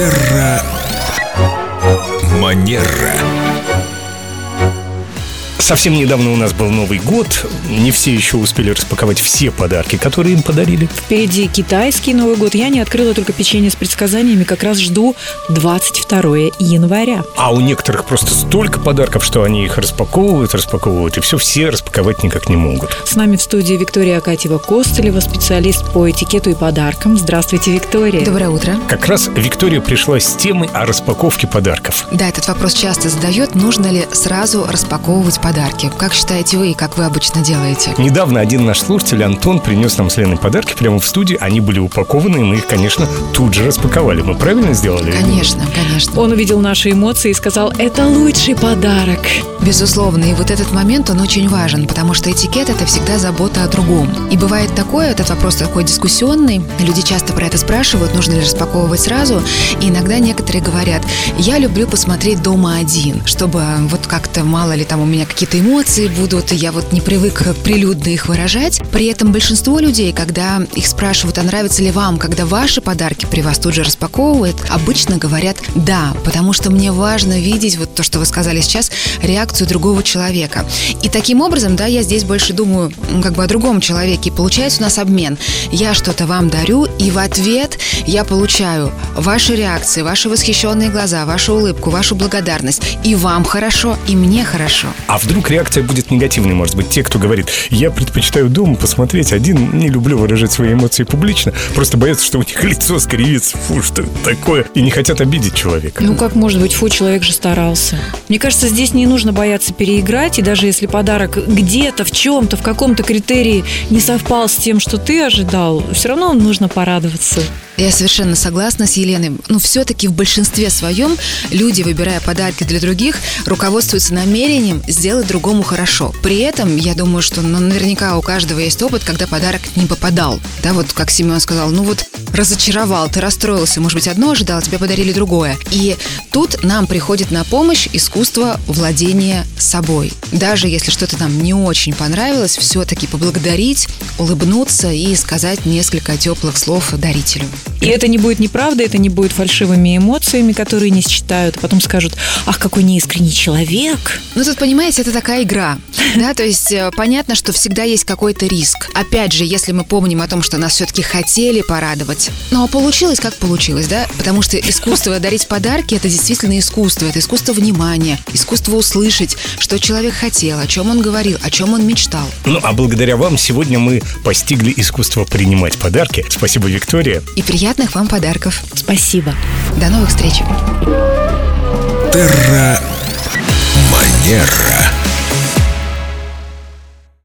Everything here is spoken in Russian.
Терра Манера. Совсем недавно у нас был Новый год. Не все еще успели распаковать все подарки, которые им подарили. Впереди китайский Новый год. Я не открыла только печенье с предсказаниями. Как раз жду 22 января. А у некоторых просто столько подарков, что они их распаковывают, распаковывают, и все все распаковать никак не могут. С нами в студии Виктория Акатьева-Костылева, специалист по этикету и подаркам. Здравствуйте, Виктория. Доброе утро. Как раз Виктория пришла с темой о распаковке подарков. Да, этот вопрос часто задает. Нужно ли сразу распаковывать подарки? Как считаете вы и как вы обычно делаете? Недавно один наш слушатель, Антон, принес нам с Леной подарки прямо в студии. Они были упакованы, и мы их, конечно, тут же распаковали. Мы правильно сделали? Конечно, конечно. Он увидел наши эмоции и сказал, это лучший подарок. Безусловно, и вот этот момент, он очень важен, потому что этикет – это всегда забота о другом. И бывает такое, этот вопрос такой дискуссионный, люди часто про это спрашивают, нужно ли распаковывать сразу, и иногда некоторые говорят, я люблю посмотреть дома один, чтобы вот как-то, мало ли, там у меня какие-то эмоции будут, я вот не привык прилюдно их выражать. При этом большинство людей, когда их спрашивают, а нравится ли вам, когда ваши подарки при вас тут же распаковывают, обычно говорят «да», потому что мне важно видеть вот то, что вы сказали сейчас, реакцию другого человека. И таким образом, да, я здесь больше думаю как бы о другом человеке. И получается у нас обмен. Я что-то вам дарю, и в ответ я получаю ваши реакции, ваши восхищенные глаза, вашу улыбку, вашу благодарность. И вам хорошо, и мне хорошо. А вдруг реакция будет негативной, может быть, те, кто говорит, я предпочитаю дома посмотреть один, не люблю выражать свои эмоции публично, просто боятся, что у них лицо скривится, фу, что это такое, и не хотят обидеть человека. Ну как может быть, фу, человек же старался. Мне кажется, здесь не нужно бояться переиграть, и даже если подарок где-то, в чем-то, в каком-то критерии не совпал с тем, что ты ожидал, все равно нужно порадоваться. Я совершенно согласна с Еленой. Но все-таки в большинстве своем люди, выбирая подарки для других, руководствуются намерением сделать другому хорошо. При этом, я думаю, что ну, наверняка у каждого есть опыт, когда подарок не попадал. Да, вот как Семен сказал, ну вот разочаровал, ты расстроился, может быть, одно ожидал, тебе подарили другое. И тут нам приходит на помощь искусство владения собой. Даже если что-то нам не очень понравилось, все-таки поблагодарить, улыбнуться и сказать несколько теплых слов дарителю. И это не будет неправда, это не будет фальшивыми эмоциями, которые не считают, а потом скажут, ах, какой неискренний человек. Ну, тут, понимаете, это такая игра, да, то есть э, понятно, что всегда есть какой-то риск. Опять же, если мы помним о том, что нас все-таки хотели порадовать, ну, а получилось, как получилось, да, потому что искусство дарить подарки – это действительно искусство, это искусство внимания, искусство услышать, что человек хотел, о чем он говорил, о чем он мечтал. Ну, а благодаря вам сегодня мы постигли искусство принимать подарки. Спасибо, Виктория. И приятных вам подарков. Спасибо. До новых встреч. Терра Манера.